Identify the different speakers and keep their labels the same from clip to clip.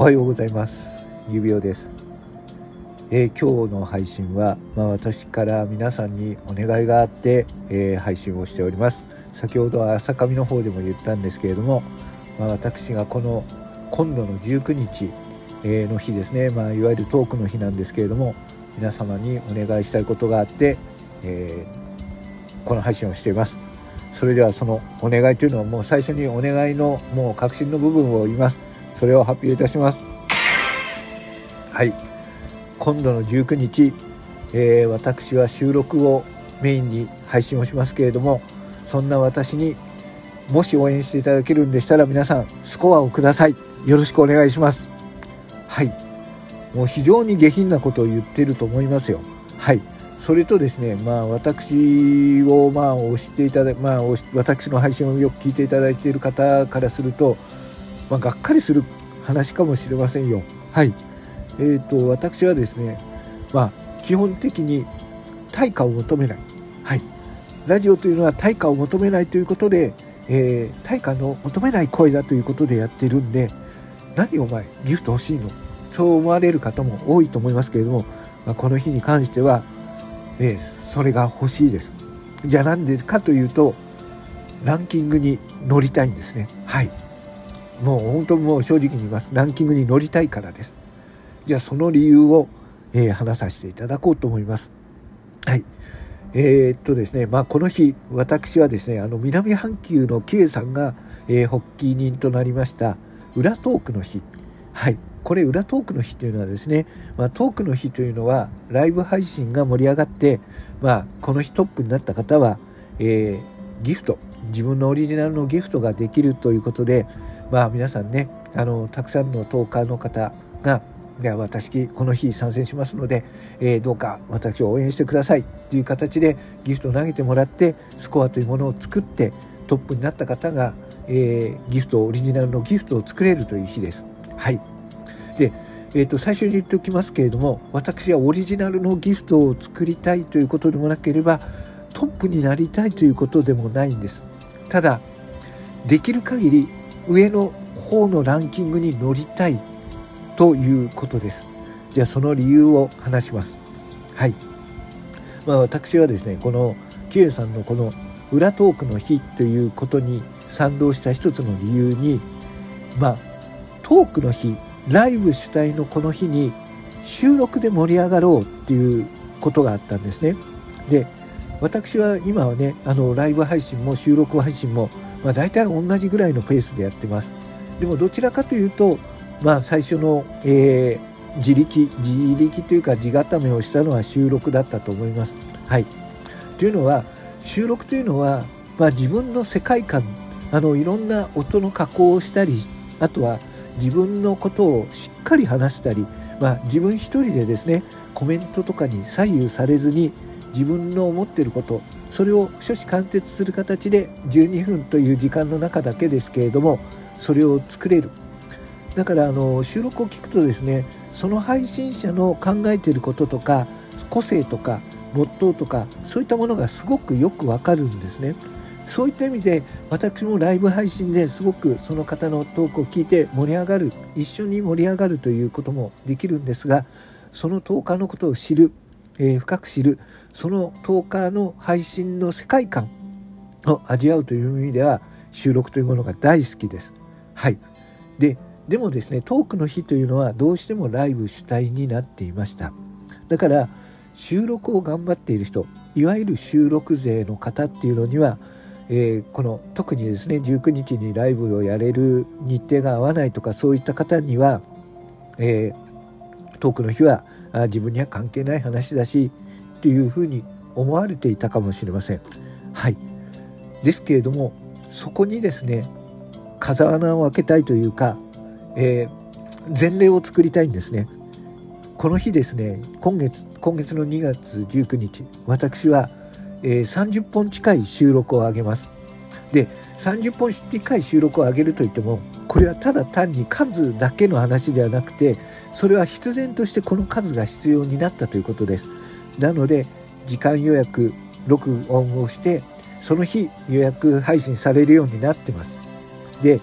Speaker 1: おはようございます。指輪です、えー、今日の配信は、まあ、私から皆さんにお願いがあって、えー、配信をしております。先ほどは朝上の方でも言ったんですけれども、まあ、私がこの今度の19日、の日ですね、まあ、いわゆるトークの日なんですけれども皆様にお願いしたいことがあって、えこの配信をしています。それではそのお願いというのはもう最初にお願いのもう確信の部分を言います。それを発表いたします。はい。今度の19日、えー、私は収録をメインに配信をしますけれどもそんな私にもし応援していただけるんでしたら皆さんスコアをください。よろしくお願いします。はい。もう非常に下品なことを言ってると思いますよ。はい。それとですねまあ私をまあ押していただまあ私の配信をよく聞いていただいている方からするとまあ、がっかりする話かもしれませんよ。はい。えーと、私はですね、まあ、基本的に対価を求めない。はい。ラジオというのは対価を求めないということで、えー、対価の求めない声だということでやってるんで、何お前、ギフト欲しいの？そう思われる方も多いと思いますけれども、まあ、この日に関しては、えー、それが欲しいです。じゃあなんでかというと、ランキングに乗りたいんですね。はい。もう本当もう正直に言います。ランキングに乗りたいからです。じゃあその理由を、えー、話させていただこうと思います。はい。えー、っとですね、まあこの日、私はですね、あの南半球の K さんが、えー、発起人となりました裏トークの日。はい。これ裏トークの日というのはですね、まあ、トークの日というのはライブ配信が盛り上がって、まあ、この日トップになった方は、えー、ギフト自分のオリジナルのギフトができるということで、まあ皆さんねあのたくさんのトーカーの方が私この日参戦しますので、えー、どうか私を応援してくださいという形でギフトを投げてもらってスコアというものを作ってトップになった方が、えー、ギフトオリジナルのギフトを作れるという日です。はいでえーと、最初に言っておきますけれども私はオリジナルのギフトを作りたいということでもなければトップになりたいということでもないんですただできる限り上の方のランキングに乗りたいということです。じゃあその理由を話します。はい。まあ私はですね、このキエさんのこの裏トークの日ということに賛同した一つの理由に、まあトークの日、ライブ主体のこの日に収録で盛り上がろうっていうことがあったんですね。で、私は今はね、あのライブ配信も収録配信もまあ、大体同じぐらいのペースでやってます。でもどちらかというと、まあ、最初の、えー、自力自力というか地固めをしたのは収録だったと思います。はい、というのは収録というのは、まあ、自分の世界観あのいろんな音の加工をしたりあとは自分のことをしっかり話したり、まあ、自分一人でですねコメントとかに左右されずに自分の思っていることそれを諸子貫徹する形で12分という時間の中だけですけれどもそれを作れるだからあの収録を聞くとですねその配信者の考えていることとか個性とかモットーとかそういったものがすごくよくわかるんですね。そういった意味で私もライブ配信ですごくその方のトークを聞いて盛り上がる一緒に盛り上がるということもできるんですがその10日のことを知るえー、深く知るその10日の配信の世界観を味わうという意味では収録というものが大好きです。はい、ででもですねトークの日というのはどうしてもライブ主体になっていました。だから収録を頑張っている人いわゆる収録勢の方っていうのには、えー、この特にですね19日にライブをやれる日程が合わないとかそういった方には、えー、トークの日はあ自分には関係ない話だしっていうふうに思われていたかもしれません。はい、ですけれどもそこにですね風穴を開けたいというか、えー、前例を作りたいんですね。この日ですね今月今月の2月19日私は、えー、30本近い収録を上げます。で30本近い収録を上げるといってもこれはただ単に数だけの話ではなくてそれは必然としてこの数が必要になったということです。なので時間予約録音をしてその日予約配信されるようになってます。で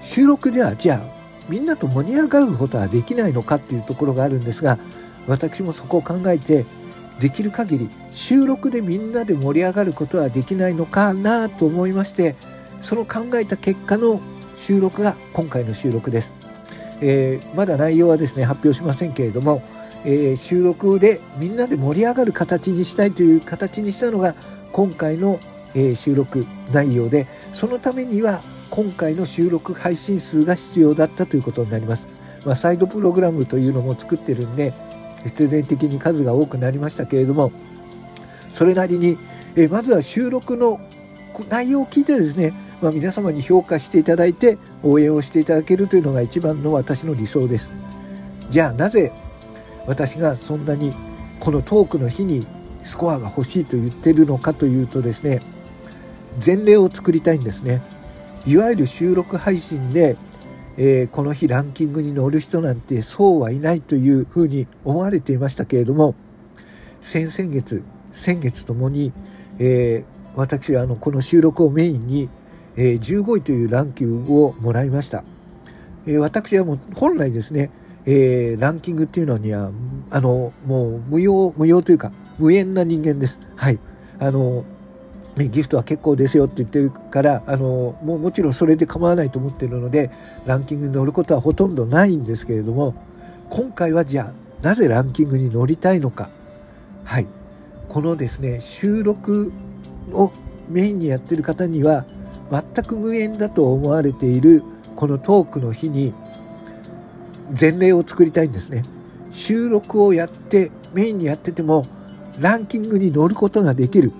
Speaker 1: 収録ではじゃあみんなと盛り上がることはできないのかっていうところがあるんですが私もそこを考えてできる限り収録でみんなで盛り上がることはできないのかなと思いましてその考えた結果の収録が今回の収録です、えー、まだ内容はですね発表しませんけれども、えー、収録でみんなで盛り上がる形にしたいという形にしたのが今回の、えー、収録内容でそのためには今回の収録配信数が必要だったということになります。まあ、サイドプログラムというのも作ってるんで必然的に数が多くなりましたけれどもそれなりに、えまずは収録の内容を聞いてですね、まあ、皆様に評価していただいて応援をしていただけるというのが一番の私の理想です。じゃあなぜ私がそんなにこのトークの日にスコアが欲しいと言ってるのかというとですね前例を作りたいんですねいわゆる収録配信でえー、この日ランキングに乗る人なんてそうはいないというふうに思われていましたけれども先々月先月ともに、えー、私はあのこの収録をメインに、えー、15位というランキングをもらいました、えー、私はもう本来ですね、えー、ランキングっていうのにはあのもう無用無用というか無縁な人間です。はい。あのね、ギフトは結構ですよって言ってるからあのもうもちろんそれで構わないと思ってるのでランキングに乗ることはほとんどないんですけれども今回はじゃあなぜランキングに乗りたいのか。はい。このですね収録をメインにやってる方には全く無縁だと思われているこのトークの日に前例を作りたいんですね。収録をやってメインにやっててもランキングに乗ることができる、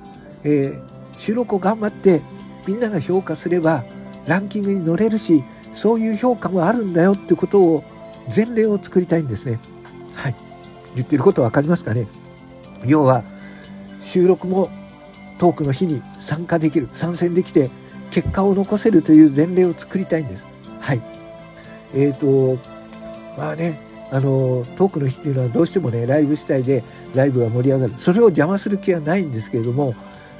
Speaker 1: えー収録を頑張ってみんなが評価すればランキングに乗れるしそういう評価もあるんだよってことを前例を作りたいんですね。はい。言ってることわかりますかね？要は収録もトークの日に参加できる参戦できて結果を残せるという前例を作りたいんです。はい。えっ、ー、とまあねあのトークの日っていうのはどうしてもねライブ主体でライブが盛り上がるそれを邪魔する気はないんですけれども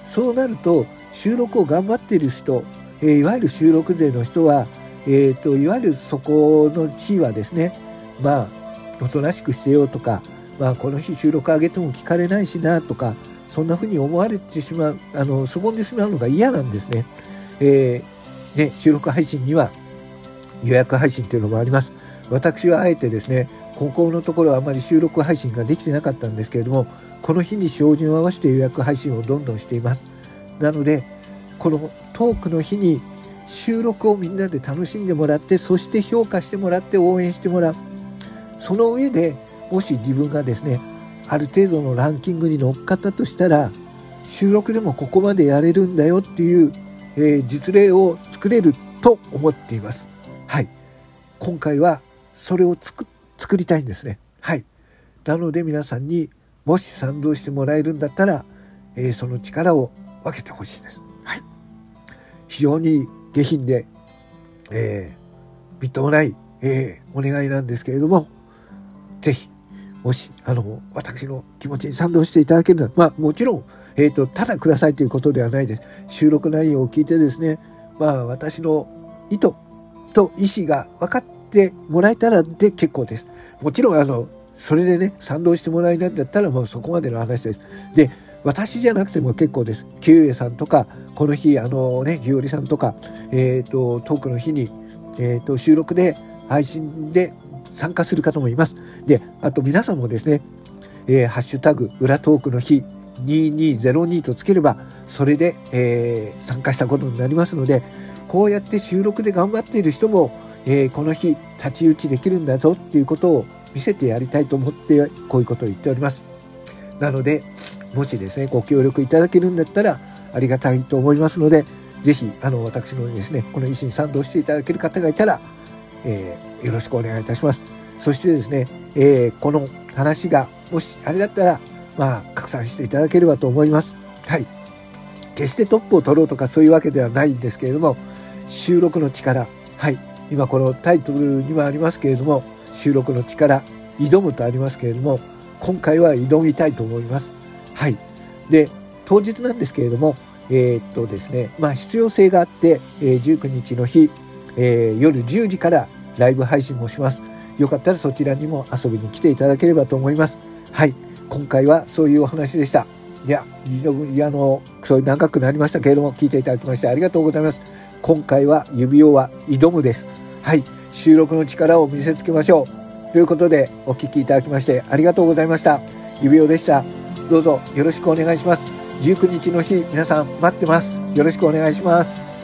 Speaker 1: そうなると収録を頑張っている人、えー、いわゆる収録税の人は、えーと、いわゆるそこの日はですねまあおとなしくしてようとか、まあ、この日収録上げても聞かれないしなとかそんなふうに思われてしまうあのそぼんでしまうのが嫌なんですね。えー、ね収録配信には予約配信というのもあります。私はあえてですね高校のところはあまり収録配信ができてなかったんですけれどもこの日に照準を合わせて予約配信をどんどんしています。なのでこのトークの日に収録をみんなで楽しんでもらってそして評価してもらって応援してもらう。その上でもし自分がですねある程度のランキングに乗っかったとしたら収録でもここまでやれるんだよっていう、えー、実例を作れると思っています。はい今回はそれを作作りたいんですねはいなので皆さんにもし賛同してもらえるんだったら、えー、その力を分けてほしいです。はい。非常に下品で、えー、みっともない、えー、お願いなんですけれども、ぜひ、もし、あの、私の気持ちに賛同していただけるなら、まあ、もちろん、えっ、ー、と、ただくださいということではないです。収録内容を聞いてですね、まあ、私の意図と意思が分かってもらえたらで結構です。もちろん、あの、それでね賛同してもらえないんだったらもうそこまでの話です。で私じゃなくても結構です。キウエさんとかこの日あのねひよりさんとか、えーと、トークの日に、えーと、収録で配信で参加する方もいます。であと皆さんもですね、えー、ハッシュタグ裏トークの日2202とつければそれで、えー、参加したことになりますのでこうやって収録で頑張っている人も、えー、この日太刀打ちできるんだぞっていうことを見せてやりたいと思ってこういうことを言っております。なので、もしですね、ご協力いただけるんだったらありがたいと思いますので、ぜひ、あの、私のですね、この意思に賛同していただける方がいたら、えー、よろしくお願いいたします。そしてですね、えー、この話が、もしあれだったら、まあ、拡散していただければと思います。はい。決してトップを取ろうとかそういうわけではないんですけれども、収録の力。はい。今このタイトルにはありますけれども、収録の力挑むとありますけれども今回は挑みたいと思います。はい。で当日なんですけれどもえー、っとですねまあ必要性があって、えー、19日の日、えー、夜10時からライブ配信もします。よかったらそちらにも遊びに来ていただければと思います。はい。今回はそういうお話でした。いや、いや、あの、そういう長くなりましたけれども、聞いていただきましてありがとうございます。今回は指輪は挑むです。はい。収録の力を見せつけましょう。ということで、お聴きいただきましてありがとうございました。指輪でした。どうぞよろしくお願いします。19日の日、皆さん待ってます。よろしくお願いします。